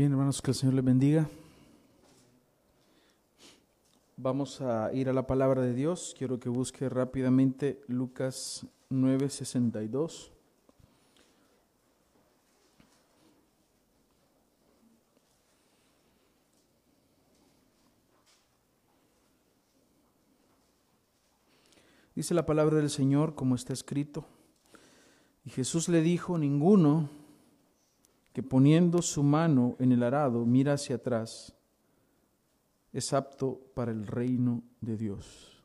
Bien, hermanos, que el Señor les bendiga. Vamos a ir a la palabra de Dios. Quiero que busque rápidamente Lucas 9:62. Dice la palabra del Señor como está escrito. Y Jesús le dijo, ninguno que poniendo su mano en el arado mira hacia atrás es apto para el reino de Dios.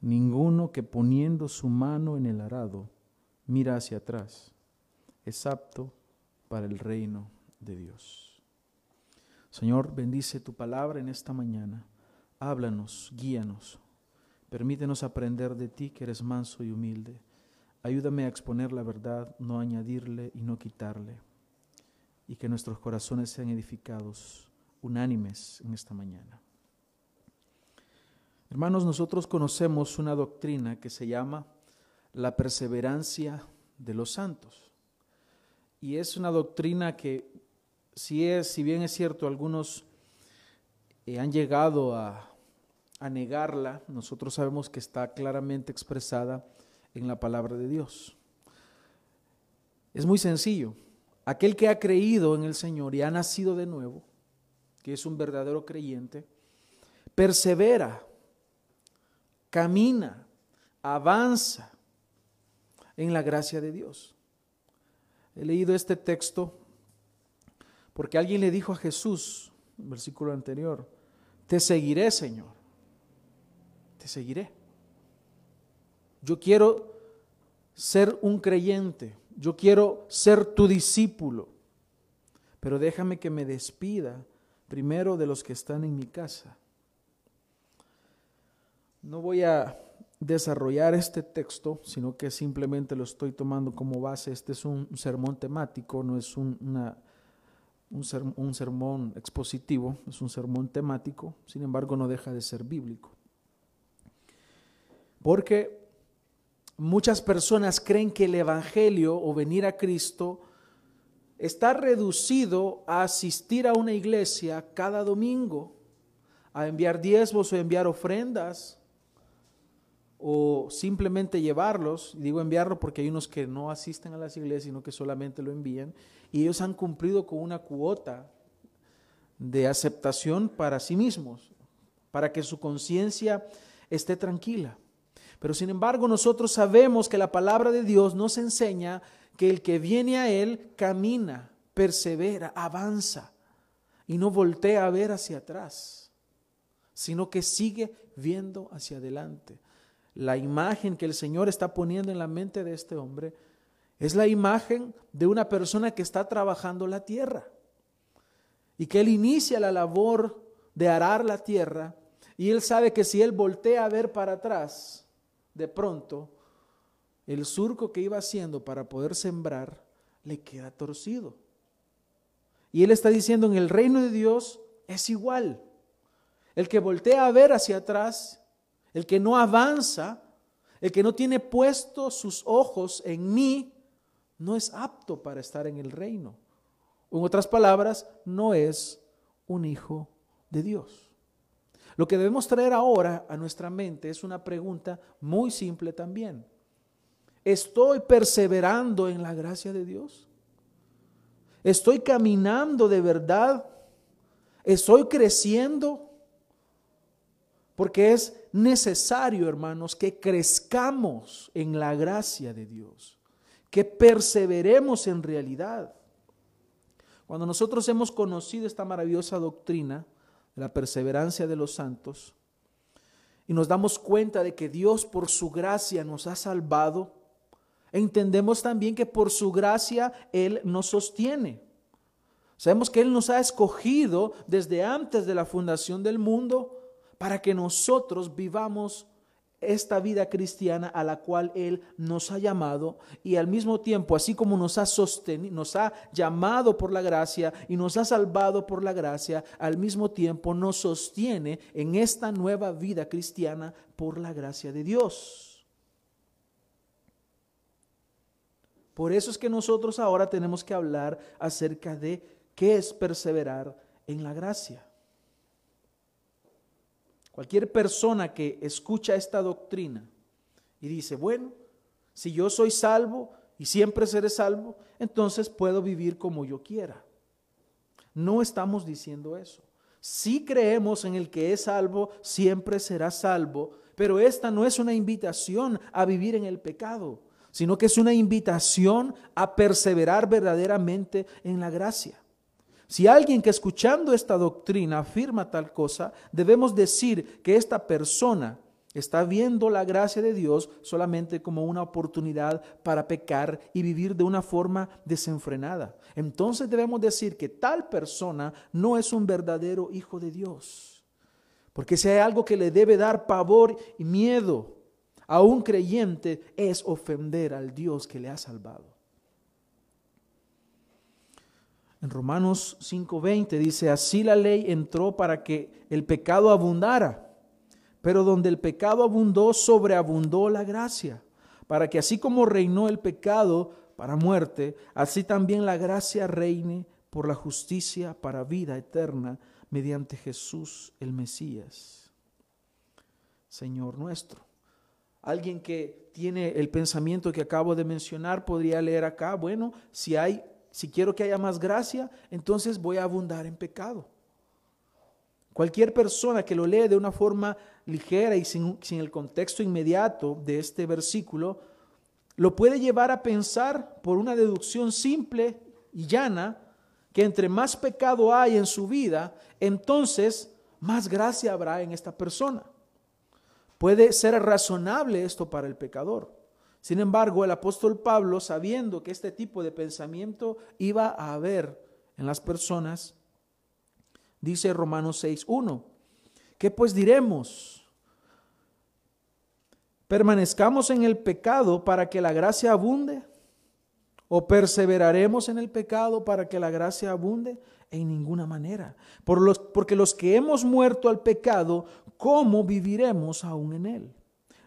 Ninguno que poniendo su mano en el arado mira hacia atrás es apto para el reino de Dios. Señor, bendice tu palabra en esta mañana. Háblanos, guíanos. Permítenos aprender de ti que eres manso y humilde. Ayúdame a exponer la verdad, no añadirle y no quitarle. Y que nuestros corazones sean edificados, unánimes en esta mañana. Hermanos, nosotros conocemos una doctrina que se llama la perseverancia de los santos. Y es una doctrina que, si, es, si bien es cierto, algunos eh, han llegado a, a negarla, nosotros sabemos que está claramente expresada en la palabra de Dios. Es muy sencillo. Aquel que ha creído en el Señor y ha nacido de nuevo, que es un verdadero creyente, persevera, camina, avanza en la gracia de Dios. He leído este texto porque alguien le dijo a Jesús, versículo anterior, te seguiré, Señor, te seguiré. Yo quiero ser un creyente, yo quiero ser tu discípulo, pero déjame que me despida primero de los que están en mi casa. No voy a desarrollar este texto, sino que simplemente lo estoy tomando como base. Este es un sermón temático, no es un, un sermón expositivo, es un sermón temático, sin embargo no deja de ser bíblico. Porque muchas personas creen que el Evangelio o venir a Cristo está reducido a asistir a una iglesia cada domingo, a enviar diezmos o enviar ofrendas, o simplemente llevarlos, digo enviarlo porque hay unos que no asisten a las iglesias, sino que solamente lo envían, y ellos han cumplido con una cuota de aceptación para sí mismos, para que su conciencia esté tranquila. Pero sin embargo nosotros sabemos que la palabra de Dios nos enseña que el que viene a Él camina, persevera, avanza y no voltea a ver hacia atrás, sino que sigue viendo hacia adelante. La imagen que el Señor está poniendo en la mente de este hombre es la imagen de una persona que está trabajando la tierra y que Él inicia la labor de arar la tierra y Él sabe que si Él voltea a ver para atrás, de pronto el surco que iba haciendo para poder sembrar le queda torcido. Y él está diciendo, en el reino de Dios es igual. El que voltea a ver hacia atrás, el que no avanza, el que no tiene puesto sus ojos en mí, no es apto para estar en el reino. En otras palabras, no es un hijo de Dios. Lo que debemos traer ahora a nuestra mente es una pregunta muy simple también. ¿Estoy perseverando en la gracia de Dios? ¿Estoy caminando de verdad? ¿Estoy creciendo? Porque es necesario, hermanos, que crezcamos en la gracia de Dios, que perseveremos en realidad. Cuando nosotros hemos conocido esta maravillosa doctrina, la perseverancia de los santos, y nos damos cuenta de que Dios por su gracia nos ha salvado, entendemos también que por su gracia Él nos sostiene. Sabemos que Él nos ha escogido desde antes de la fundación del mundo para que nosotros vivamos esta vida cristiana a la cual Él nos ha llamado y al mismo tiempo, así como nos ha sostenido, nos ha llamado por la gracia y nos ha salvado por la gracia, al mismo tiempo nos sostiene en esta nueva vida cristiana por la gracia de Dios. Por eso es que nosotros ahora tenemos que hablar acerca de ¿Qué es perseverar en la gracia? Cualquier persona que escucha esta doctrina y dice, bueno, si yo soy salvo y siempre seré salvo, entonces puedo vivir como yo quiera. No estamos diciendo eso. Si creemos en el que es salvo, siempre será salvo, pero esta no es una invitación a vivir en el pecado, sino que es una invitación a perseverar verdaderamente en la gracia. Si alguien que escuchando esta doctrina afirma tal cosa, debemos decir que esta persona está viendo la gracia de Dios solamente como una oportunidad para pecar y vivir de una forma desenfrenada. Entonces debemos decir que tal persona no es un verdadero hijo de Dios. Porque si hay algo que le debe dar pavor y miedo a un creyente es ofender al Dios que le ha salvado. En Romanos 5:20 dice, así la ley entró para que el pecado abundara, pero donde el pecado abundó, sobreabundó la gracia, para que así como reinó el pecado para muerte, así también la gracia reine por la justicia para vida eterna mediante Jesús el Mesías, Señor nuestro. Alguien que tiene el pensamiento que acabo de mencionar podría leer acá, bueno, si hay si quiero que haya más gracia, entonces voy a abundar en pecado. Cualquier persona que lo lee de una forma ligera y sin, el contexto inmediato de este versículo, lo puede llevar a pensar por una deducción simple y llana que entre más pecado hay en su vida, entonces más gracia habrá en esta persona. Puede ser razonable esto para el pecador. Sin embargo, el apóstol Pablo, sabiendo que este tipo de pensamiento iba a haber en las personas, dice Romanos 6.1, ¿qué pues diremos? ¿Permanezcamos en el pecado para que la gracia abunde? ¿O perseveraremos en el pecado para que la gracia abunde? En ninguna manera. Por los, porque los que hemos muerto al pecado, ¿cómo viviremos aún en él?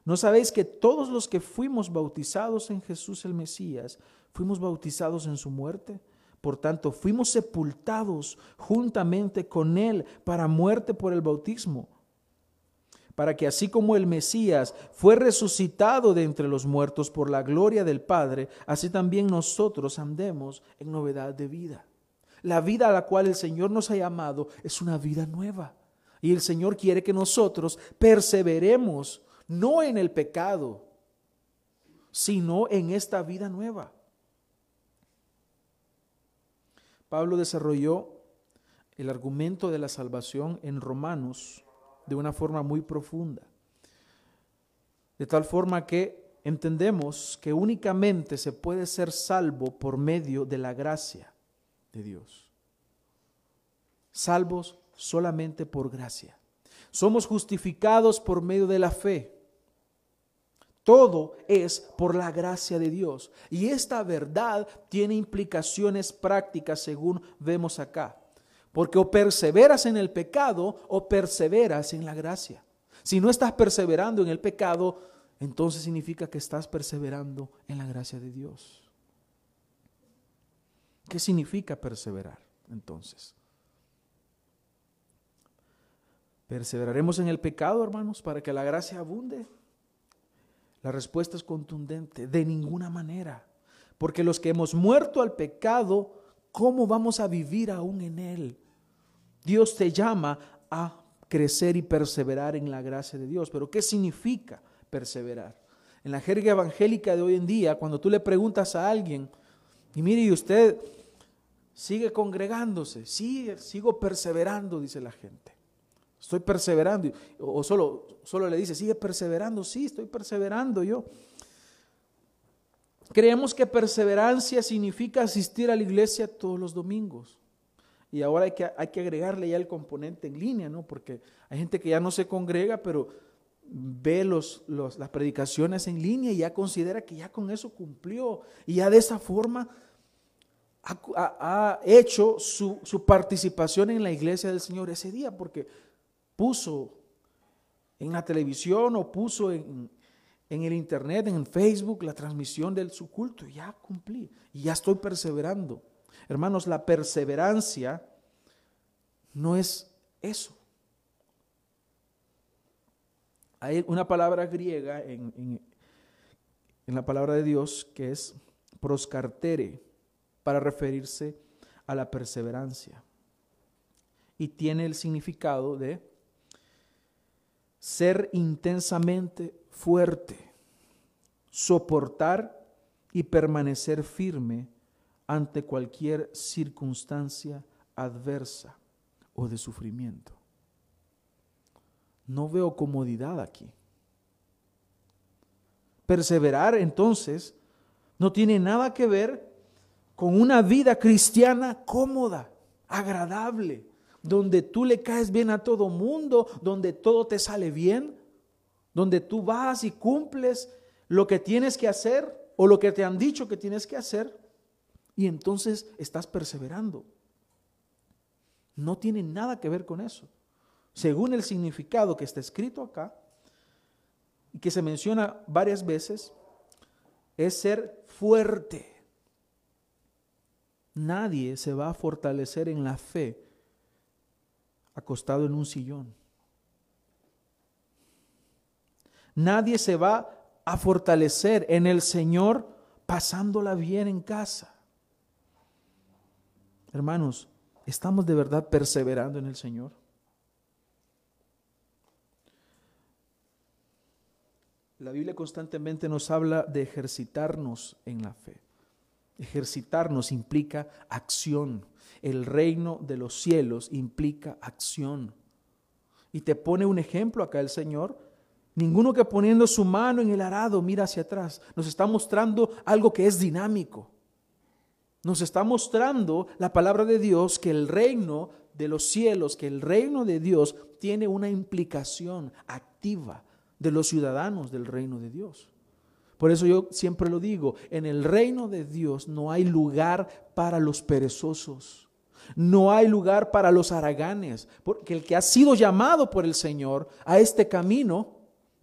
¿No sabéis que todos los que fuimos bautizados en Jesús el Mesías, fuimos bautizados en su muerte? Por tanto, fuimos sepultados juntamente con Él para muerte por el bautismo, para que así como el Mesías fue resucitado de entre los muertos por la gloria del Padre, así también nosotros andemos en novedad de vida. La vida a la cual el Señor nos ha llamado es una vida nueva. Y el Señor quiere que nosotros perseveremos no en el pecado, sino en esta vida nueva. Pablo desarrolló el argumento de la salvación en Romanos de una forma muy profunda, de tal forma que entendemos que únicamente se puede ser salvo por medio de la gracia de Dios. Salvos solamente por gracia. Somos justificados por medio de la fe. Todo es por la gracia de Dios. Y esta verdad tiene implicaciones prácticas según vemos acá. Porque o perseveras en el pecado o perseveras en la gracia. Si no estás perseverando en el pecado, entonces significa que estás perseverando en la gracia de Dios. ¿Qué significa perseverar entonces? ¿Perseveraremos en el pecado, hermanos, para que la gracia abunde? La respuesta es contundente, de ninguna manera. Porque los que hemos muerto al pecado, ¿cómo vamos a vivir aún en él? Dios te llama a crecer y perseverar en la gracia de Dios. Pero ¿qué significa perseverar? En la jerga evangélica de hoy en día, cuando tú le preguntas a alguien, y mire, y usted sigue congregándose, sigue, sigo perseverando, dice la gente. Estoy perseverando. O solo, solo le dice, sigue perseverando. Sí, estoy perseverando yo. Creemos que perseverancia significa asistir a la iglesia todos los domingos. Y ahora hay que, hay que agregarle ya el componente en línea, ¿no? Porque hay gente que ya no se congrega, pero ve los, las predicaciones en línea y ya considera que ya con eso cumplió. Y ya de esa forma ha, ha hecho su, su participación en la iglesia del Señor ese día, porque puso en la televisión o puso en, el internet, en Facebook, la transmisión de su culto. Ya cumplí y ya estoy perseverando. Hermanos, la perseverancia no es eso. Hay una palabra griega en, en la palabra de Dios que es proscartere para referirse a la perseverancia. Y tiene el significado de ser intensamente fuerte, soportar y permanecer firme ante cualquier circunstancia adversa o de sufrimiento. No veo comodidad aquí. Perseverar entonces no tiene nada que ver con una vida cristiana cómoda, agradable, donde tú le caes bien a todo mundo, donde todo te sale bien, donde tú vas y cumples lo que tienes que hacer o lo que te han dicho que tienes que hacer y entonces estás perseverando. No tiene nada que ver con eso. Según el significado que está escrito acá y que se menciona varias veces, es ser fuerte. Nadie se va a fortalecer en la fe acostado en un sillón. Nadie se va a fortalecer en el Señor pasándola bien en casa. Hermanos, ¿estamos de verdad perseverando en el Señor? La Biblia constantemente nos habla de ejercitarnos en la fe. Ejercitarnos implica acción. El reino de los cielos implica acción. Y te pone un ejemplo acá el Señor. Ninguno que poniendo su mano en el arado mira hacia atrás. Nos está mostrando algo que es dinámico. Nos está mostrando la palabra de Dios que el reino de los cielos, que el reino de Dios tiene una implicación activa de los ciudadanos del reino de Dios. Por eso yo siempre lo digo, en el reino de Dios no hay lugar para los perezosos, no hay lugar para los haraganes, porque el que ha sido llamado por el Señor a este camino,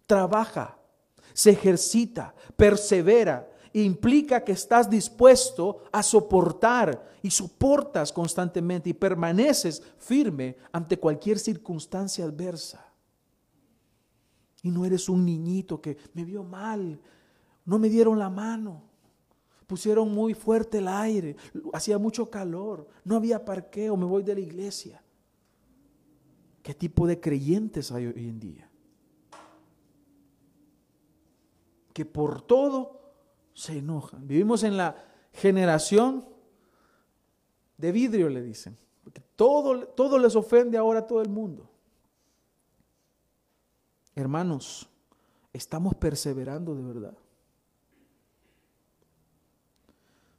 trabaja, se ejercita, persevera, implica que estás dispuesto a soportar y soportas constantemente y permaneces firme ante cualquier circunstancia adversa. Y no eres un niñito que me vio mal, no me dieron la mano. Pusieron muy fuerte el aire, hacía mucho calor, no había parqueo, me voy de la iglesia. ¿Qué tipo de creyentes hay hoy en día? Que por todo se enojan. Vivimos en la generación de vidrio, le dicen. Porque todo, todo les ofende ahora a todo el mundo. Hermanos, estamos perseverando de verdad.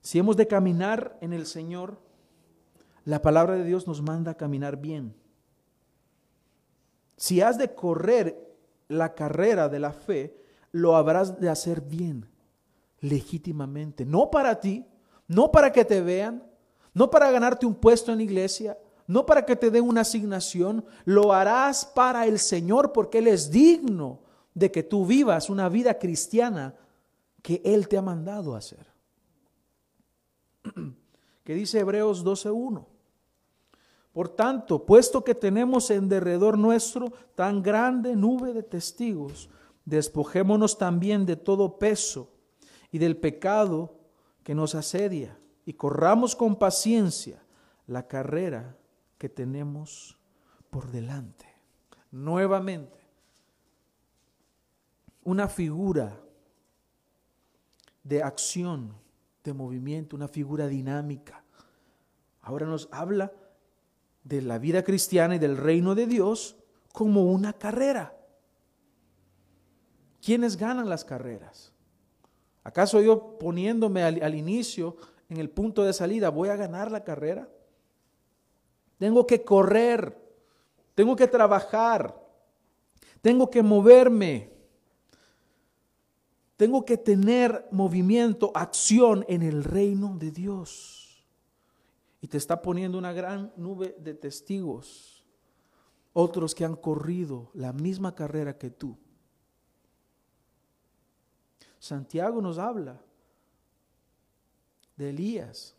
Si hemos de caminar en el Señor, la palabra de Dios nos manda a caminar bien. Si has de correr la carrera de la fe, lo habrás de hacer bien, legítimamente, no para ti, no para que te vean, no para ganarte un puesto en la iglesia, no para que te den una asignación, lo harás para el Señor porque Él es digno de que tú vivas una vida cristiana que Él te ha mandado a hacer. Que dice Hebreos 12.1. Por tanto, puesto que tenemos en derredor nuestro tan grande nube de testigos, despojémonos también de todo peso y del pecado que nos asedia, y corramos con paciencia la carrera que tenemos por delante. Nuevamente, una figura de acción de movimiento, una figura dinámica. Ahora nos habla de la vida cristiana y del reino de Dios como una carrera. ¿Quiénes ganan las carreras? ¿Acaso yo poniéndome al, al, inicio, en el punto de salida, voy a ganar la carrera? Tengo que correr, tengo que trabajar, tengo que moverme. Tengo que tener movimiento, acción en el reino de Dios. Y te está poniendo una gran nube de testigos. Otros que han corrido la misma carrera que tú. Santiago nos habla de Elías,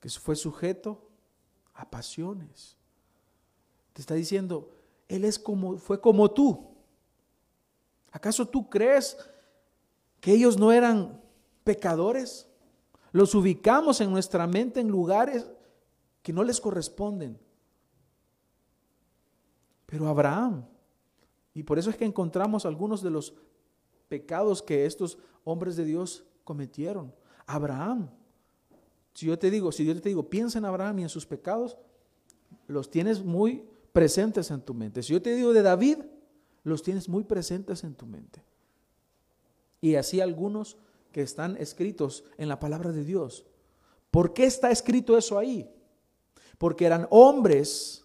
que fue sujeto a pasiones. Te está diciendo, Él es como, fue como tú. ¿Acaso tú crees que ellos no eran pecadores? Los ubicamos en nuestra mente en lugares que no les corresponden. Pero Abraham, y por eso es que encontramos algunos de los pecados que estos hombres de Dios cometieron. Abraham, si yo te digo, si yo te digo, piensa en Abraham y en sus pecados, los tienes muy presentes en tu mente. Si yo te digo de David, los tienes muy presentes en tu mente. Y así algunos que están escritos en la palabra de Dios. ¿Por qué está escrito eso ahí? Porque eran hombres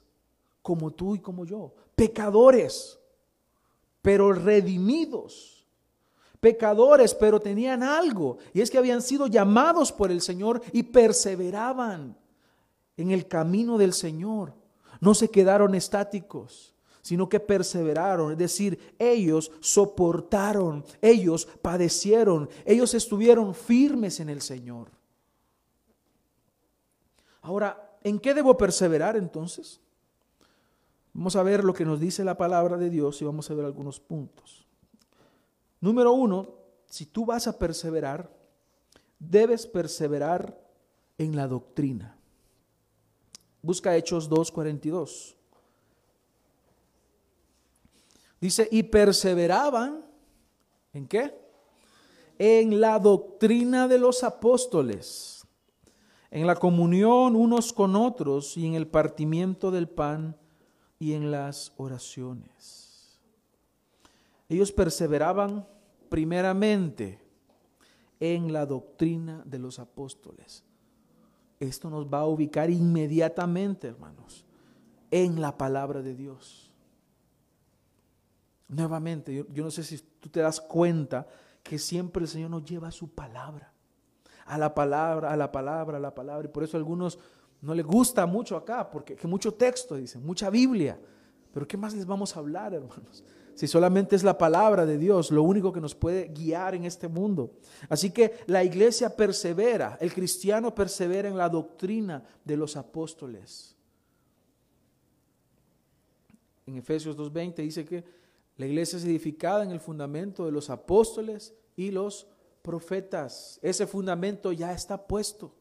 como tú y como yo, pecadores, pero redimidos. Pecadores, pero tenían algo, y es que habían sido llamados por el Señor y perseveraban en el camino del Señor. No se quedaron estáticos, sino que perseveraron, es decir, ellos soportaron, ellos padecieron, ellos estuvieron firmes en el Señor. Ahora, ¿en qué debo perseverar entonces? Vamos a ver lo que nos dice la palabra de Dios y vamos a ver algunos puntos. Número uno, si tú vas a perseverar, debes perseverar en la doctrina. Busca Hechos 2.42. Dice, y perseveraban, ¿en qué? En la doctrina de los apóstoles, en la comunión unos con otros y en el partimiento del pan y en las oraciones. Ellos perseveraban primeramente en la doctrina de los apóstoles. Esto nos va a ubicar inmediatamente, hermanos, en la palabra de Dios. Nuevamente, yo, no sé si tú te das cuenta que siempre el Señor nos lleva a su palabra, a la palabra, a la palabra, a la palabra. Y por eso a algunos no les gusta mucho acá, porque que mucho texto, dicen, mucha Biblia. Pero ¿qué más les vamos a hablar, hermanos? Si solamente es la palabra de Dios, lo único que nos puede guiar en este mundo. Así que la iglesia persevera, el cristiano persevera en la doctrina de los apóstoles. En Efesios 2.20 dice que la iglesia es edificada en el fundamento de los apóstoles y los profetas. Ese fundamento ya está puesto.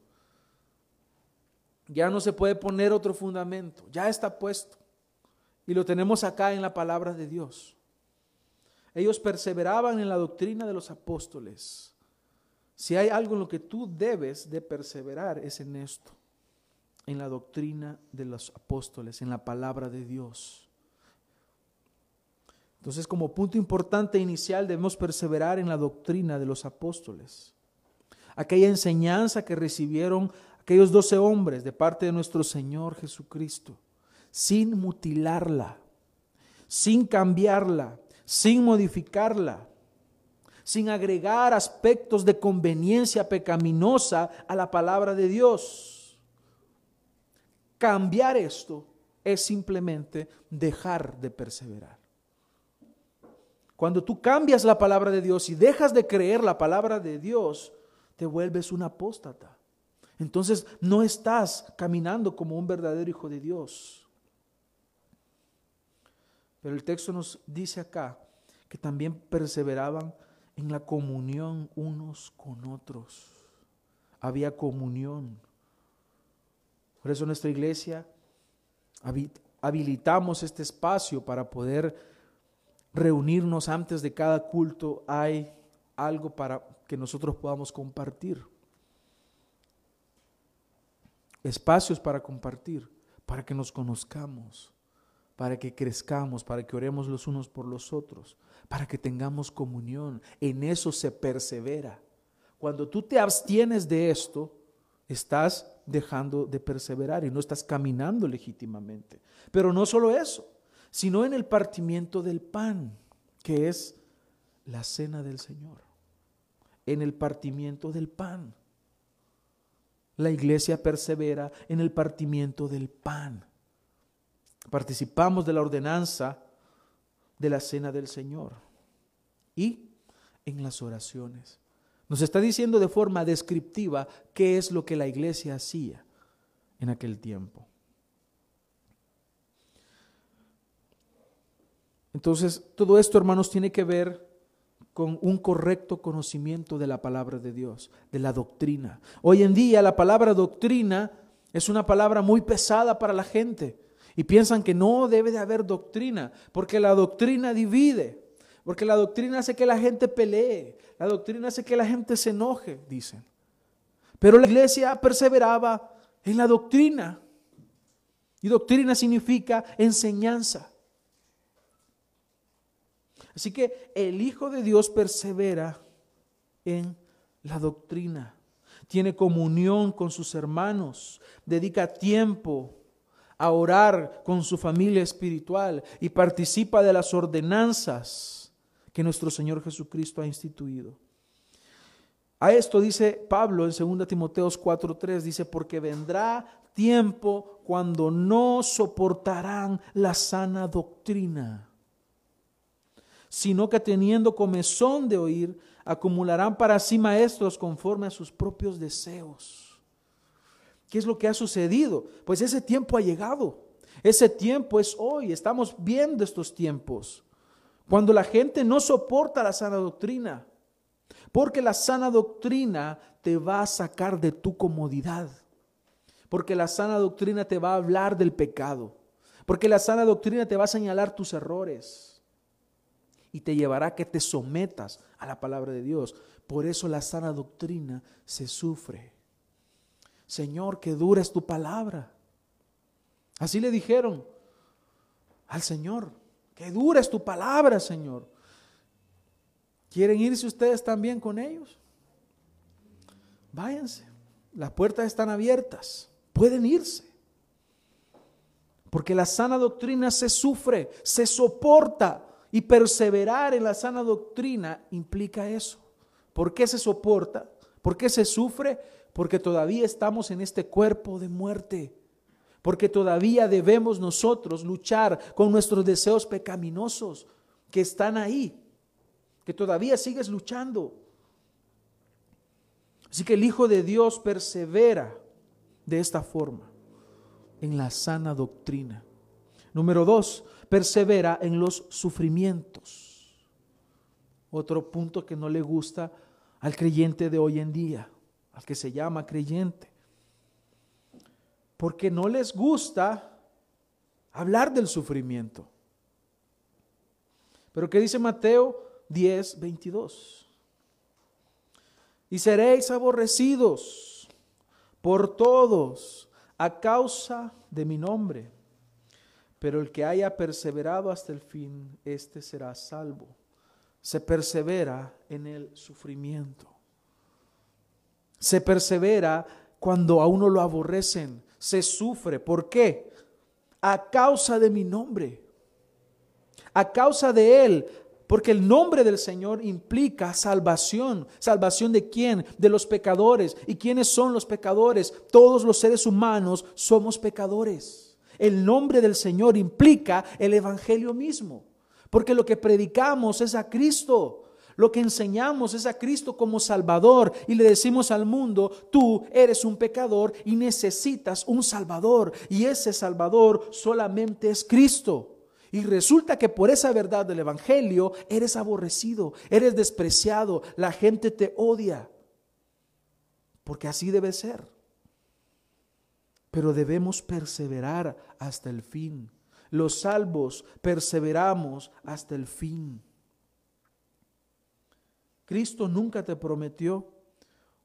Ya no se puede poner otro fundamento, ya está puesto. Y lo tenemos acá en la palabra de Dios. Ellos perseveraban en la doctrina de los apóstoles. Si hay algo en lo que tú debes de perseverar es en esto, en la doctrina de los apóstoles, en la palabra de Dios. Entonces, como punto importante inicial, debemos perseverar en la doctrina de los apóstoles. Aquella enseñanza que recibieron aquellos doce hombres de parte de nuestro Señor Jesucristo, sin mutilarla, sin cambiarla, sin modificarla, sin agregar aspectos de conveniencia pecaminosa a la palabra de Dios. Cambiar esto es simplemente dejar de perseverar. Cuando tú cambias la palabra de Dios y dejas de creer la palabra de Dios, te vuelves un apóstata. Entonces no estás caminando como un verdadero hijo de Dios. Pero el texto nos dice acá que también perseveraban en la comunión unos con otros. Había comunión. Por eso nuestra iglesia habilitamos este espacio para poder reunirnos antes de cada culto. Hay algo para que nosotros podamos compartir. Espacios para compartir, para que nos conozcamos para que crezcamos, para que oremos los unos por los otros, para que tengamos comunión. En eso se persevera. Cuando tú te abstienes de esto, estás dejando de perseverar y no estás caminando legítimamente. Pero no solo eso, sino en el partimiento del pan, que es la cena del Señor. En el partimiento del pan. La iglesia persevera en el partimiento del pan participamos de la ordenanza de la cena del Señor y en las oraciones. Nos está diciendo de forma descriptiva qué es lo que la iglesia hacía. en aquel tiempo. Entonces, todo esto, hermanos, tiene que ver con un correcto conocimiento de la palabra de Dios, de la doctrina. Hoy en día la palabra doctrina es una palabra muy pesada para la gente y piensan que no debe de haber doctrina, porque la doctrina divide, porque la doctrina hace que la gente pelee, la doctrina hace que la gente se enoje, dicen. Pero la iglesia perseveraba en la doctrina. Y doctrina significa enseñanza. Así que el Hijo de Dios persevera en la doctrina, tiene comunión con sus hermanos, dedica tiempo a orar con su familia espiritual y participa de las ordenanzas que nuestro Señor Jesucristo ha instituido. A esto dice Pablo en 2 Timoteos 4:3, dice, porque vendrá tiempo cuando no soportarán la sana doctrina sino que teniendo comezón de oír, acumularán para sí maestros conforme a sus propios deseos. ¿Qué es lo que ha sucedido? Pues ese tiempo ha llegado. Ese tiempo es hoy. Estamos viendo estos tiempos. Cuando la gente no soporta la sana doctrina. Porque la sana doctrina te va a sacar de tu comodidad. Porque la sana doctrina te va a hablar del pecado. Porque la sana doctrina te va a señalar tus errores y te llevará a que te sometas a la palabra de Dios. Por eso la sana doctrina se sufre. Señor, que dura es tu palabra. Así le dijeron al Señor, que dura es tu palabra, Señor. ¿Quieren irse ustedes también con ellos? Váyanse. Las puertas están abiertas. Pueden irse. Porque la sana doctrina se sufre, se soporta. Y perseverar en la sana doctrina implica eso. ¿Por qué se soporta? ¿Por qué se sufre? Porque todavía estamos en este cuerpo de muerte. Porque todavía debemos nosotros luchar con nuestros deseos pecaminosos que están ahí. Que todavía sigues luchando. Así que el Hijo de Dios persevera de esta forma en la sana doctrina. Número dos, persevera en los sufrimientos. Otro punto que no le gusta al creyente de hoy en día, al que se llama creyente. Porque no les gusta hablar del sufrimiento. Pero ¿qué dice Mateo 10, 22? Y seréis aborrecidos por todos a causa de mi nombre pero el que haya perseverado hasta el fin, éste será salvo. Se persevera en el sufrimiento. Se persevera cuando a uno lo aborrecen. Se sufre. ¿Por qué? A causa de mi nombre. A causa de Él. Porque el nombre del Señor implica salvación. ¿Salvación de quién? De los pecadores. ¿Y quiénes son los pecadores? Todos los seres humanos somos pecadores. El nombre del Señor implica el Evangelio mismo, porque lo que predicamos es a Cristo. Lo que enseñamos es a Cristo como Salvador y le decimos al mundo, tú eres un pecador y necesitas un Salvador. Y ese Salvador solamente es Cristo. Y resulta que por esa verdad del Evangelio eres aborrecido, eres despreciado, la gente te odia. Porque así debe ser pero debemos perseverar hasta el fin. Los salvos perseveramos hasta el fin. Cristo nunca te prometió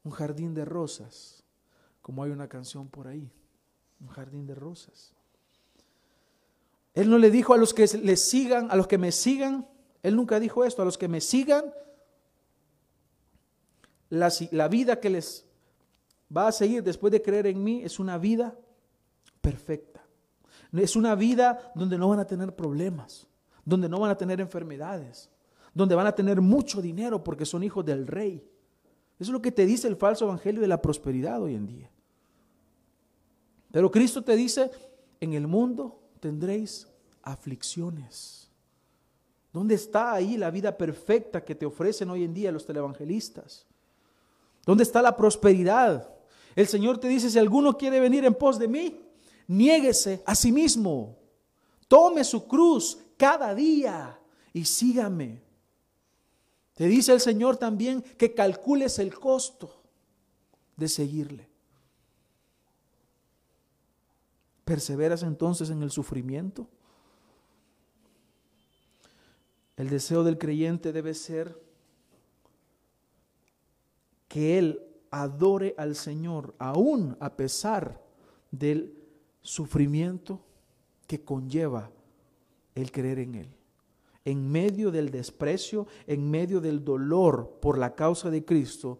un jardín de rosas, como hay una canción por ahí, un jardín de rosas. Él no le dijo a los que le sigan, a los que me sigan, él nunca dijo esto, a los que me sigan, la, la vida que les va a seguir después de creer en mí es una vida perfecta. Es una vida donde no van a tener problemas, donde no van a tener enfermedades, donde van a tener mucho dinero porque son hijos del rey. Eso es lo que te dice el falso evangelio de la prosperidad hoy en día. Pero Cristo te dice, en el mundo tendréis aflicciones. ¿Dónde está ahí la vida perfecta que te ofrecen hoy en día los televangelistas? ¿Dónde está la prosperidad? El Señor te dice, si alguno quiere venir en pos de mí, niéguese a sí mismo, tome su cruz cada día y sígame. Te dice el Señor también que calcules el costo de seguirle. ¿Perseveras entonces en el sufrimiento? El deseo del creyente debe ser que él adore al Señor aún a pesar del sufrimiento que conlleva el creer en Él. En medio del desprecio, en medio del dolor por la causa de Cristo,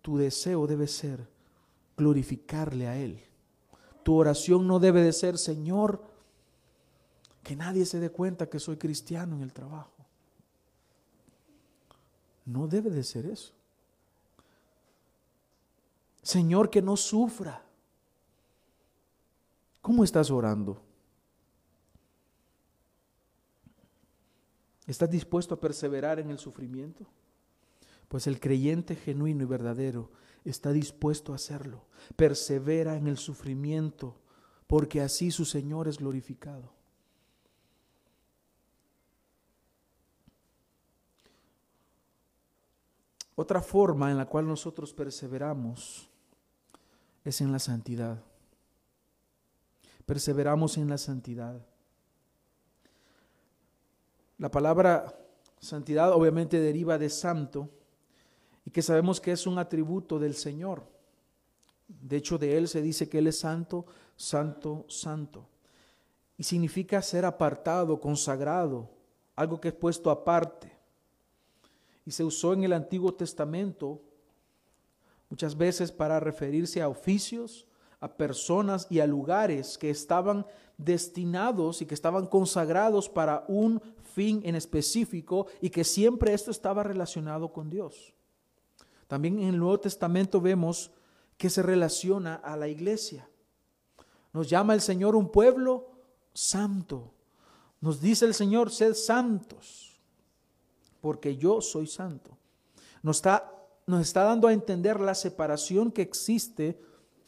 tu deseo debe ser glorificarle a Él. Tu oración no debe de ser, Señor, que nadie se dé cuenta que soy cristiano en el trabajo. No debe de ser eso. Señor, que no sufra. ¿Cómo estás orando? ¿Estás dispuesto a perseverar en el sufrimiento? Pues el creyente genuino y verdadero está dispuesto a hacerlo. Persevera en el sufrimiento, porque así su Señor es glorificado. Otra forma en la cual nosotros perseveramos es en la santidad. Perseveramos en la santidad. La palabra santidad obviamente deriva de santo y que sabemos que es un atributo del Señor. De hecho, de Él se dice que Él es santo, santo, santo. Y significa ser apartado, consagrado, algo que es puesto aparte. Y se usó en el Antiguo Testamento muchas veces para referirse a oficios, a personas y a lugares que estaban destinados y que estaban consagrados para un fin en específico y que siempre esto estaba relacionado con Dios. También en el Nuevo Testamento vemos que se relaciona a la iglesia. Nos llama el Señor un pueblo santo. Nos dice el Señor, sed santos, porque yo soy santo. Nos está nos está dando a entender la separación que existe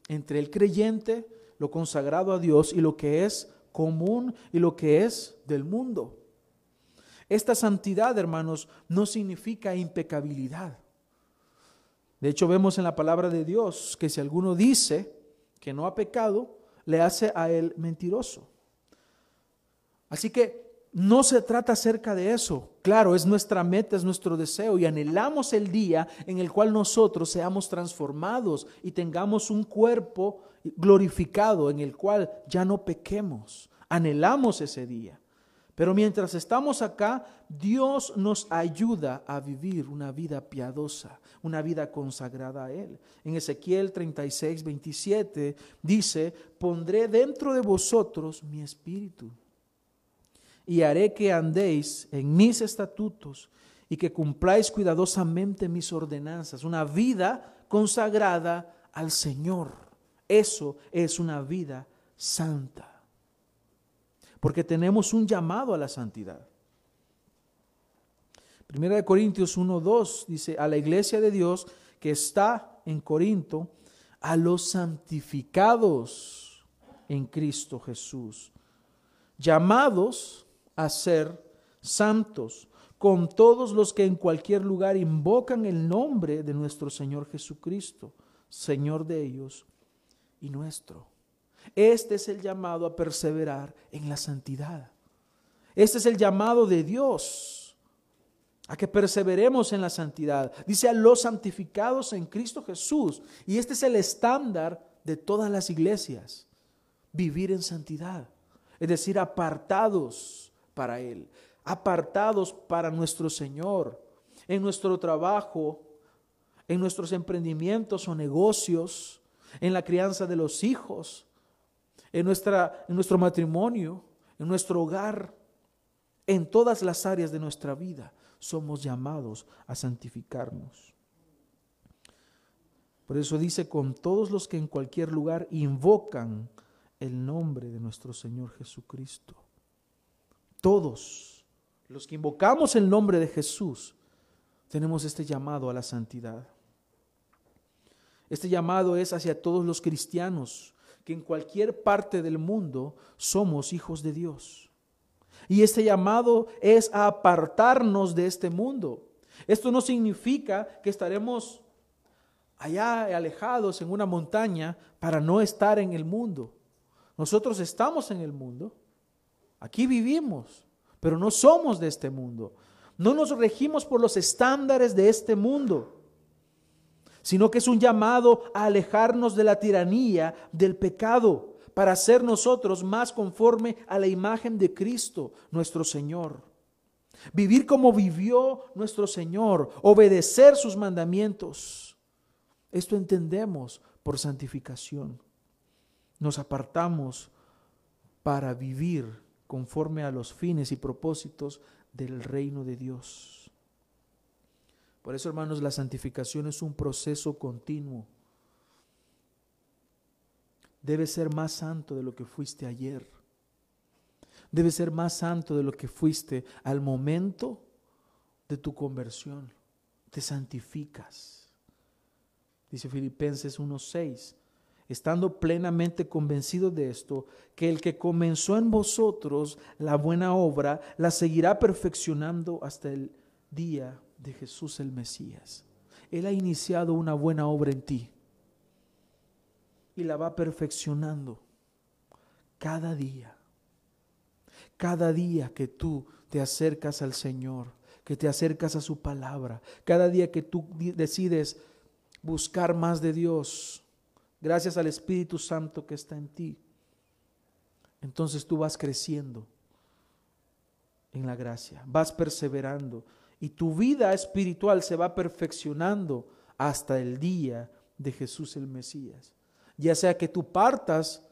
entre el creyente, lo consagrado a Dios, y lo que es común y lo que es del mundo. Esta santidad, hermanos, no significa impecabilidad. De hecho, vemos en la palabra de Dios que si alguno dice que no ha pecado, le hace a él mentiroso. Así que no se trata acerca de eso. Claro, es nuestra meta, es nuestro deseo y anhelamos el día en el cual nosotros seamos transformados y tengamos un cuerpo glorificado en el cual ya no pequemos. Anhelamos ese día. Pero mientras estamos acá, Dios nos ayuda a vivir una vida piadosa, una vida consagrada a Él. En Ezequiel 36, 27 dice, pondré dentro de vosotros mi espíritu y haré que andéis en mis estatutos y que cumpláis cuidadosamente mis ordenanzas. Una vida consagrada al Señor. Eso es una vida santa. Porque tenemos un llamado a la santidad. Primera de Corintios 1:2 dice, a la iglesia de Dios que está en Corinto, a los santificados en Cristo Jesús, llamados a ser santos, con todos los que en cualquier lugar invocan el nombre de nuestro Señor Jesucristo, Señor de ellos y nuestro. Este es el llamado a perseverar en la santidad. Este es el llamado de Dios a que perseveremos en la santidad. Dice a los santificados en Cristo Jesús. Y este es el estándar de todas las iglesias. Vivir en santidad. Es decir, apartados para Él, apartados para nuestro Señor, en nuestro trabajo, en nuestros emprendimientos o negocios, en la crianza de los hijos, en, nuestra, en nuestro matrimonio, en nuestro hogar, en todas las áreas de nuestra vida, somos llamados a santificarnos. Por eso dice, con todos los que en cualquier lugar invocan el nombre de nuestro Señor Jesucristo. Todos los que invocamos el nombre de Jesús tenemos este llamado a la santidad. Este llamado es hacia todos los cristianos, que en cualquier parte del mundo somos hijos de Dios. Y este llamado es a apartarnos de este mundo. Esto no significa que estaremos allá alejados en una montaña para no estar en el mundo. Nosotros estamos en el mundo, aquí vivimos, pero no somos de este mundo. No nos regimos por los estándares de este mundo, sino que es un llamado a alejarnos de la tiranía del pecado para ser nosotros más conforme a la imagen de Cristo, nuestro Señor. Vivir como vivió nuestro Señor, obedecer sus mandamientos. Esto entendemos por santificación. Nos apartamos para vivir conforme a los fines y propósitos del reino de Dios. Por eso, hermanos, la santificación es un proceso continuo. Debes ser más santo de lo que fuiste ayer. Debes ser más santo de lo que fuiste al momento de tu conversión. Te santificas. Dice Filipenses 1:6 estando plenamente convencido de esto, que el que comenzó en vosotros la buena obra, la seguirá perfeccionando hasta el día de Jesús el Mesías. Él ha iniciado una buena obra en ti y la va perfeccionando cada día. Cada día que tú te acercas al Señor, que te acercas a su palabra, cada día que tú decides buscar más de Dios, gracias al Espíritu Santo que está en ti, entonces tú vas creciendo en la gracia, vas perseverando y tu vida espiritual se va perfeccionando hasta el día de Jesús el Mesías. Ya sea que tú partas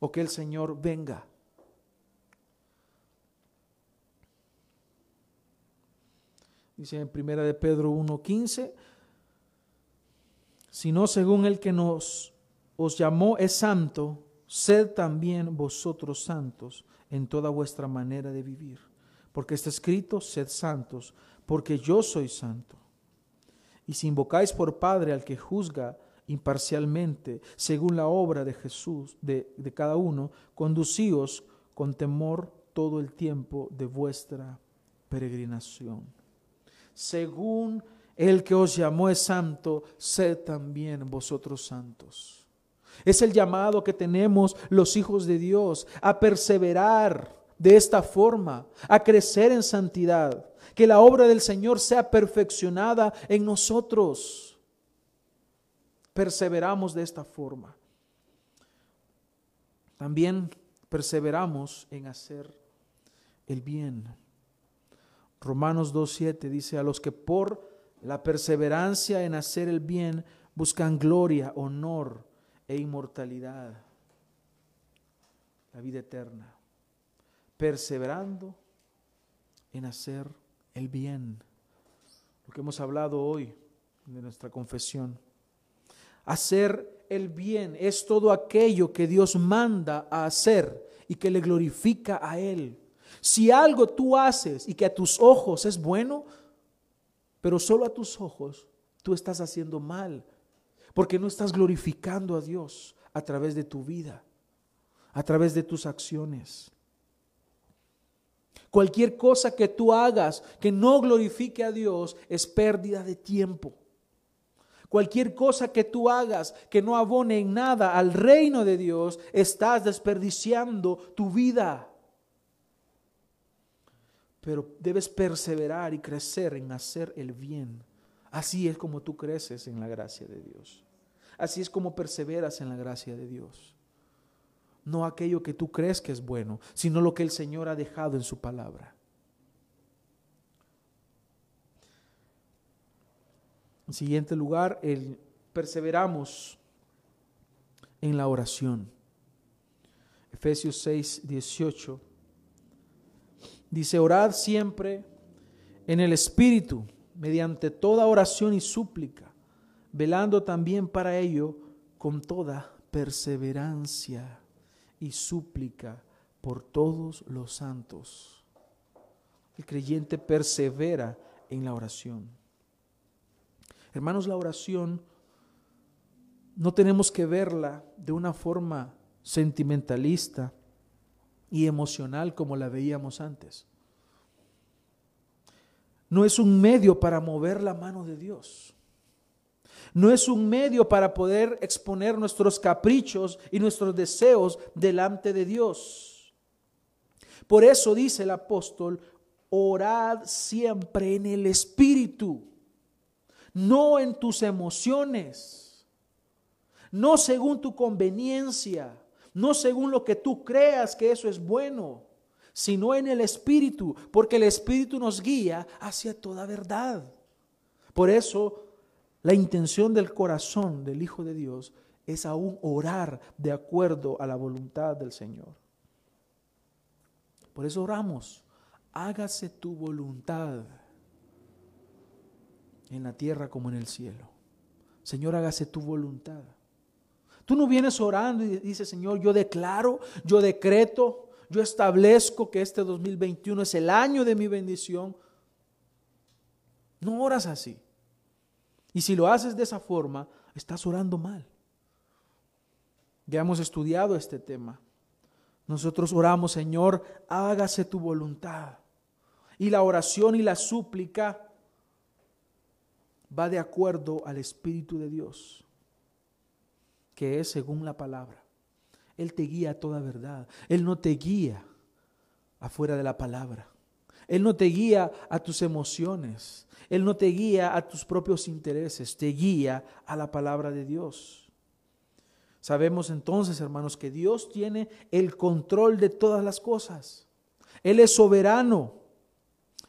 o que el Señor venga. Dice en primera de Pedro 1:15, sino según el que nos os llamó es santo, sed también vosotros santos en toda vuestra manera de vivir. Porque está escrito, sed santos, porque yo soy santo. Y si invocáis por Padre al que juzga imparcialmente, según la obra de Jesús, de, de cada uno, conducíos con temor todo el tiempo de vuestra peregrinación. Según el que os llamó es santo, sed también vosotros santos es el llamado que tenemos los hijos de Dios a perseverar de esta forma, a crecer en santidad, que la obra del Señor sea perfeccionada en nosotros. Perseveramos de esta forma. También perseveramos en hacer el bien. Romanos 2.7 dice, a los que por la perseverancia en hacer el bien buscan gloria, honor e inmortalidad, la vida eterna, perseverando en hacer el bien, lo que hemos hablado hoy de nuestra confesión. Hacer el bien es todo aquello que Dios manda a hacer y que le glorifica a Él. Si algo tú haces y que a tus ojos es bueno, pero solo a tus ojos, tú estás haciendo mal porque no estás glorificando a Dios a través de tu vida, a través de tus acciones. Cualquier cosa que tú hagas que no glorifique a Dios es pérdida de tiempo. Cualquier cosa que tú hagas que no abone en nada al reino de Dios, estás desperdiciando tu vida. Pero debes perseverar y crecer en hacer el bien. Así es como tú creces en la gracia de Dios. Así es como perseveras en la gracia de Dios. No aquello que tú crees que es bueno, sino lo que el Señor ha dejado en su palabra. En siguiente lugar, el, perseveramos en la oración. Efesios 6, 18. Dice, orad siempre en el Espíritu, mediante toda oración y súplica velando también para ello con toda perseverancia y súplica por todos los santos. El creyente persevera en la oración. Hermanos, la oración no tenemos que verla de una forma sentimentalista y emocional como la veíamos antes. No es un medio para mover la mano de Dios. No es un medio para poder exponer nuestros caprichos y nuestros deseos delante de Dios. Por eso dice el apóstol, orad siempre en el Espíritu, no en tus emociones, no según tu conveniencia, no según lo que tú creas que eso es bueno, sino en el Espíritu, porque el Espíritu nos guía hacia toda verdad. Por eso, la intención del corazón del Hijo de Dios es aún orar de acuerdo a la voluntad del Señor. Por eso oramos hágase tu voluntad en la tierra como en el cielo. Señor, hágase tu voluntad. Tú no vienes orando y dices, Señor, yo declaro, yo decreto, yo establezco que este 2021 es el año de mi bendición. No oras así. Y si lo haces de esa forma, estás orando mal. Ya hemos estudiado este tema. Nosotros oramos, Señor, hágase tu voluntad. Y la oración y la súplica va de acuerdo al Espíritu de Dios, que es según la palabra. Él te guía a toda verdad. Él no te guía afuera de la palabra. Él no te guía a tus emociones. Él no te guía a tus propios intereses. Te guía a la palabra de Dios. Sabemos entonces, hermanos, que Dios tiene el control de todas las cosas. Él es soberano.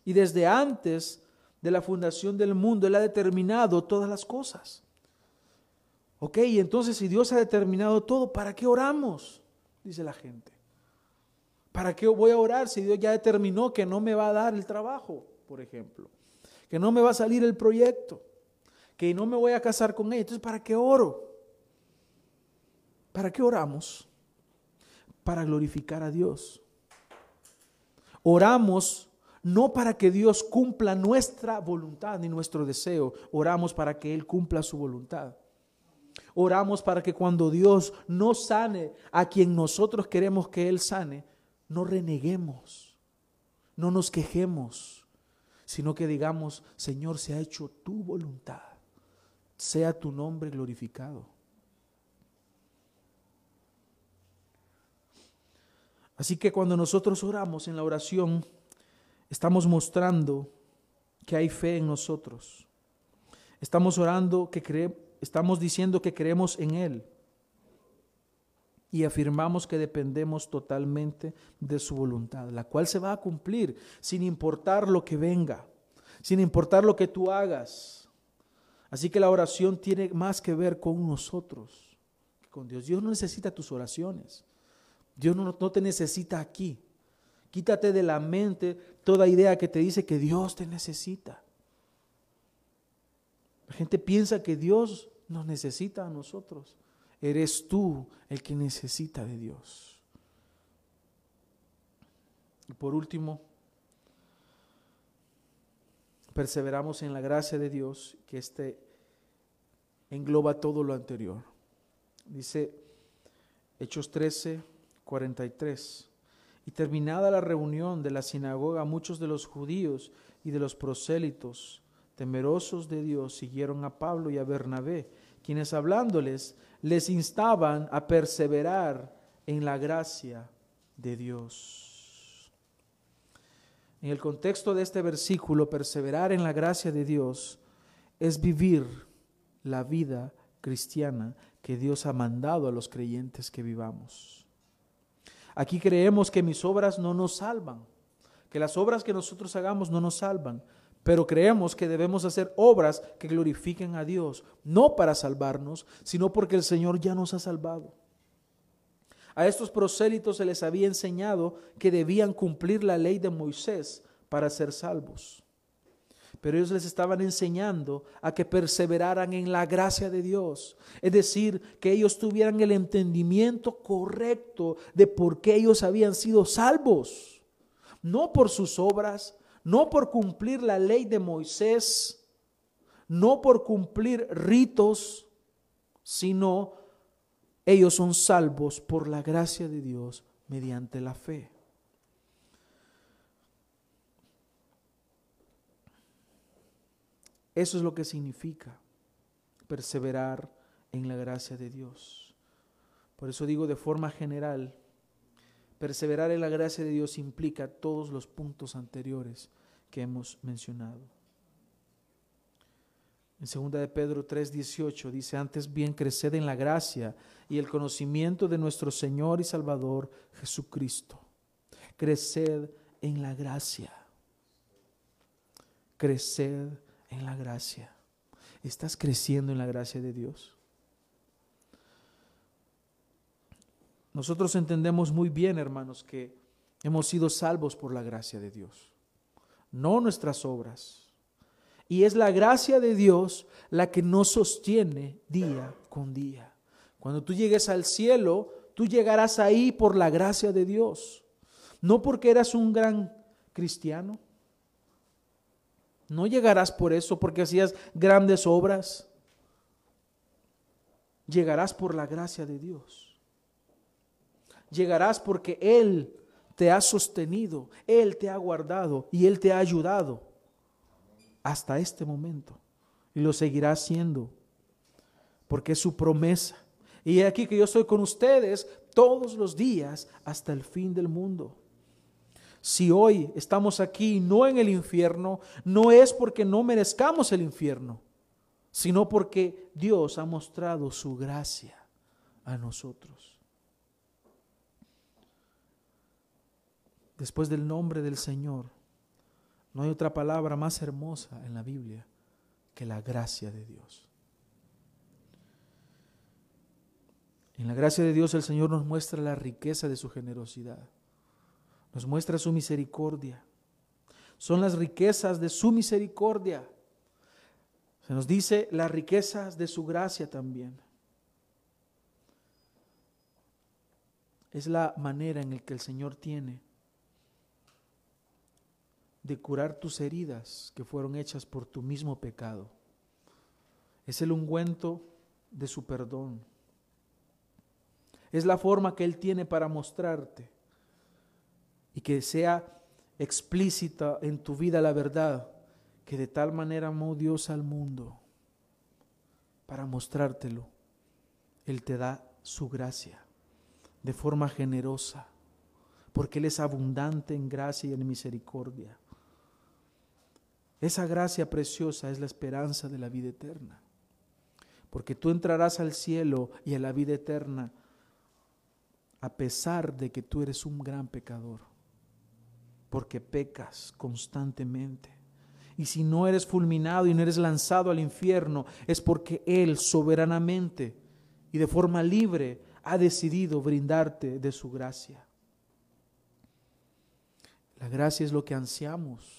Y desde antes de la fundación del mundo, Él ha determinado todas las cosas. Ok, entonces si Dios ha determinado todo, ¿para qué oramos? Dice la gente. ¿Para qué voy a orar si Dios ya determinó que no me va a dar el trabajo, por ejemplo? Que no me va a salir el proyecto, que no me voy a casar con ella. Entonces, ¿para qué oro? ¿Para qué oramos? Para glorificar a Dios. Oramos no para que Dios cumpla nuestra voluntad ni nuestro deseo, oramos para que Él cumpla su voluntad. Oramos para que cuando Dios no sane a quien nosotros queremos que Él sane, no reneguemos, no nos quejemos, sino que digamos, Señor, se ha hecho tu voluntad, sea tu nombre glorificado. Así que cuando nosotros oramos en la oración, estamos mostrando que hay fe en nosotros. Estamos orando que creemos, estamos diciendo que creemos en Él y afirmamos que dependemos totalmente de su voluntad, la cual se va a cumplir sin importar lo que venga, sin importar lo que tú hagas. Así que la oración tiene más que ver con nosotros que con Dios. Dios no necesita tus oraciones. Dios no, no te necesita aquí. Quítate de la mente toda idea que te dice que Dios te necesita. La gente piensa que Dios nos necesita a nosotros. Eres tú el que necesita de Dios. Y por último, perseveramos en la gracia de Dios, que este engloba todo lo anterior. Dice Hechos 13, 43. Y terminada la reunión de la sinagoga, muchos de los judíos y de los prosélitos, temerosos de Dios, siguieron a Pablo y a Bernabé, quienes hablándoles les instaban a perseverar en la gracia de Dios. En el contexto de este versículo, perseverar en la gracia de Dios es vivir la vida cristiana que Dios ha mandado a los creyentes que vivamos. Aquí creemos que mis obras no nos salvan, que las obras que nosotros hagamos no nos salvan, pero creemos que debemos hacer obras que glorifiquen a Dios, no para salvarnos, sino porque el Señor ya nos ha salvado. A estos prosélitos se les había enseñado que debían cumplir la ley de Moisés para ser salvos pero ellos les estaban enseñando a que perseveraran en la gracia de Dios. Es decir, que ellos tuvieran el entendimiento correcto de por qué ellos habían sido salvos. No por sus obras, no por cumplir la ley de Moisés, no por cumplir ritos, sino ellos son salvos por la gracia de Dios mediante la fe. Eso es lo que significa perseverar en la gracia de Dios. Por eso digo de forma general, perseverar en la gracia de Dios implica todos los puntos anteriores que hemos mencionado. En 2 de Pedro 3:18 dice, antes bien creced en la gracia y el conocimiento de nuestro Señor y Salvador Jesucristo. Creced en la gracia. Creced en la gracia. ¿Estás creciendo en la gracia de Dios? Nosotros entendemos muy bien, hermanos, que hemos sido salvos por la gracia de Dios, no nuestras obras. Y es la gracia de Dios la que nos sostiene día con día. Cuando tú llegues al cielo, tú llegarás ahí por la gracia de Dios. No porque eras un gran cristiano, no llegarás por eso, porque hacías grandes obras. Llegarás por la gracia de Dios. Llegarás porque Él te ha sostenido, Él te ha guardado y Él te ha ayudado hasta este momento. Y lo seguirá haciendo, porque es su promesa. Y aquí que yo estoy con ustedes todos los días hasta el fin del mundo. Si hoy estamos aquí no en el infierno, no es porque no merezcamos el infierno, sino porque Dios ha mostrado su gracia a nosotros. Después del nombre del Señor, no hay otra palabra más hermosa en la Biblia que la gracia de Dios. En la gracia de Dios el Señor nos muestra la riqueza de su generosidad nos muestra su misericordia. Son las riquezas de su misericordia. Se nos dice las riquezas de su gracia también. Es la manera en la que el Señor tiene de curar tus heridas que fueron hechas por tu mismo pecado. Es el ungüento de su perdón. Es la forma que Él tiene para mostrarte y que sea explícita en tu vida la verdad, que de tal manera amó Dios al mundo para mostrártelo. Él te da su gracia de forma generosa, porque Él es abundante en gracia y en misericordia. Esa gracia preciosa es la esperanza de la vida eterna, porque tú entrarás al cielo y a la vida eterna a pesar de que tú eres un gran pecador porque pecas constantemente. Y si no eres fulminado y no eres lanzado al infierno, es porque Él soberanamente y de forma libre ha decidido brindarte de su gracia. La gracia es lo que ansiamos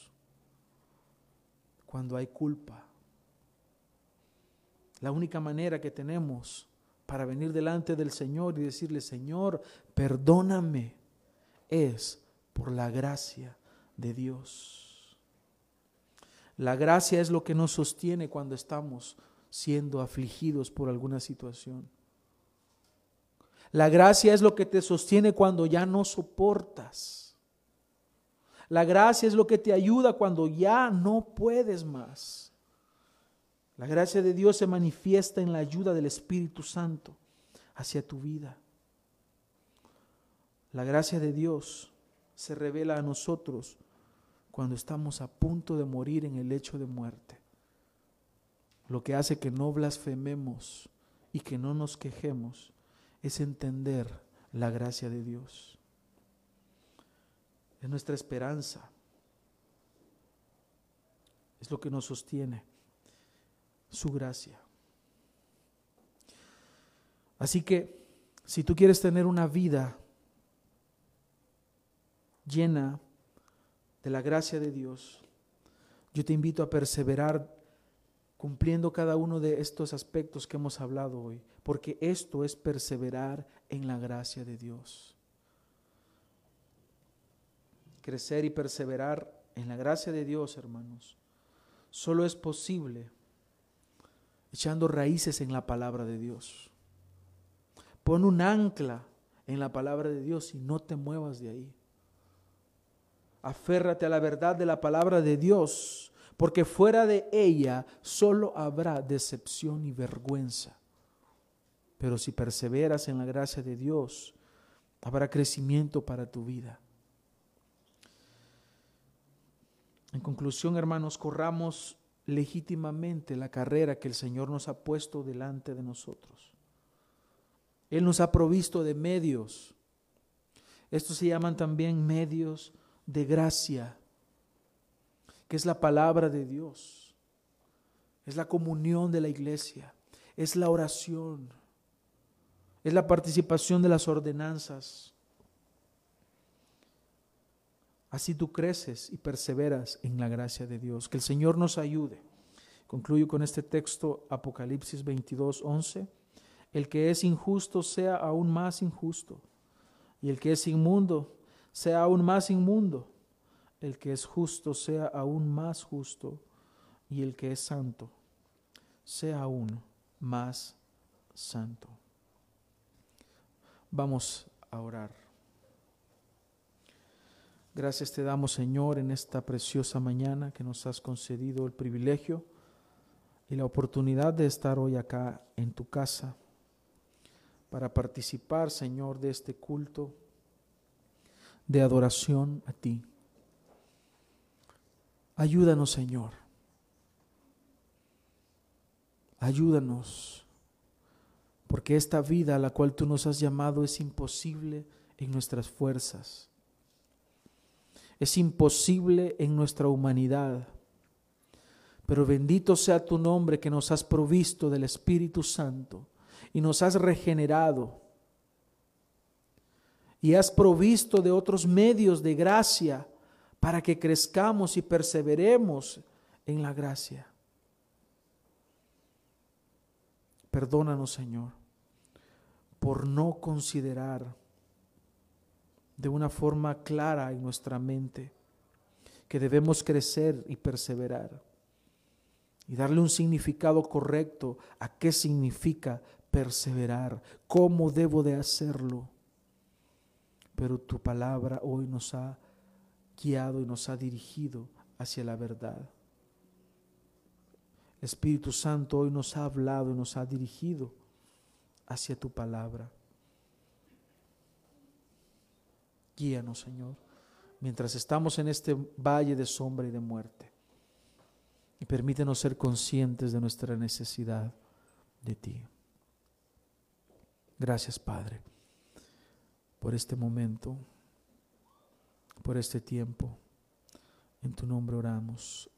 cuando hay culpa. La única manera que tenemos para venir delante del Señor y decirle, Señor, perdóname, es por la gracia de Dios. La gracia es lo que nos sostiene cuando estamos siendo afligidos por alguna situación. La gracia es lo que te sostiene cuando ya no soportas. La gracia es lo que te ayuda cuando ya no puedes más. La gracia de Dios se manifiesta en la ayuda del Espíritu Santo hacia tu vida. La gracia de Dios se revela a nosotros cuando estamos a punto de morir en el lecho de muerte. Lo que hace que no blasfememos y que no nos quejemos es entender la gracia de Dios. Es nuestra esperanza. Es lo que nos sostiene. Su gracia. Así que si tú quieres tener una vida llena de la gracia de Dios, yo te invito a perseverar cumpliendo cada uno de estos aspectos que hemos hablado hoy, porque esto es perseverar en la gracia de Dios. Crecer y perseverar en la gracia de Dios, hermanos, solo es posible echando raíces en la palabra de Dios. Pon un ancla en la palabra de Dios y no te muevas de ahí. Aférrate a la verdad de la palabra de Dios, porque fuera de ella solo habrá decepción y vergüenza. Pero si perseveras en la gracia de Dios, habrá crecimiento para tu vida. En conclusión, hermanos, corramos legítimamente la carrera que el Señor nos ha puesto delante de nosotros. Él nos ha provisto de medios. Estos se llaman también medios de gracia, que es la palabra de Dios, es la comunión de la iglesia, es la oración, es la participación de las ordenanzas. Así tú creces y perseveras en la gracia de Dios. Que el Señor nos ayude. Concluyo con este texto, Apocalipsis 22, 11. El que es injusto sea aún más injusto, y el que es inmundo sea aún más inmundo, el que es justo sea aún más justo, y el que es santo sea aún más santo. Vamos a orar. Gracias te damos, Señor, en esta preciosa mañana que nos has concedido el privilegio y la oportunidad de estar hoy acá en tu casa para participar, Señor, de este culto de adoración a ti. Ayúdanos, Señor. Ayúdanos, porque esta vida a la cual tú nos has llamado es imposible en nuestras fuerzas. Es imposible en nuestra humanidad. Pero bendito sea tu nombre que nos has provisto del Espíritu Santo y nos has regenerado y has provisto de otros medios de gracia para que crezcamos y perseveremos en la gracia. Perdónanos, Señor, por no considerar de una forma clara en nuestra mente que debemos crecer y perseverar y darle un significado correcto a qué significa perseverar, cómo debo de hacerlo. Pero tu palabra hoy nos ha guiado y nos ha dirigido hacia la verdad. Espíritu Santo hoy nos ha hablado y nos ha dirigido hacia tu palabra. Guíanos, Señor, mientras estamos en este valle de sombra y de muerte. Y permítenos ser conscientes de nuestra necesidad de ti. Gracias, Padre, por este momento, por este tiempo. En tu nombre oramos.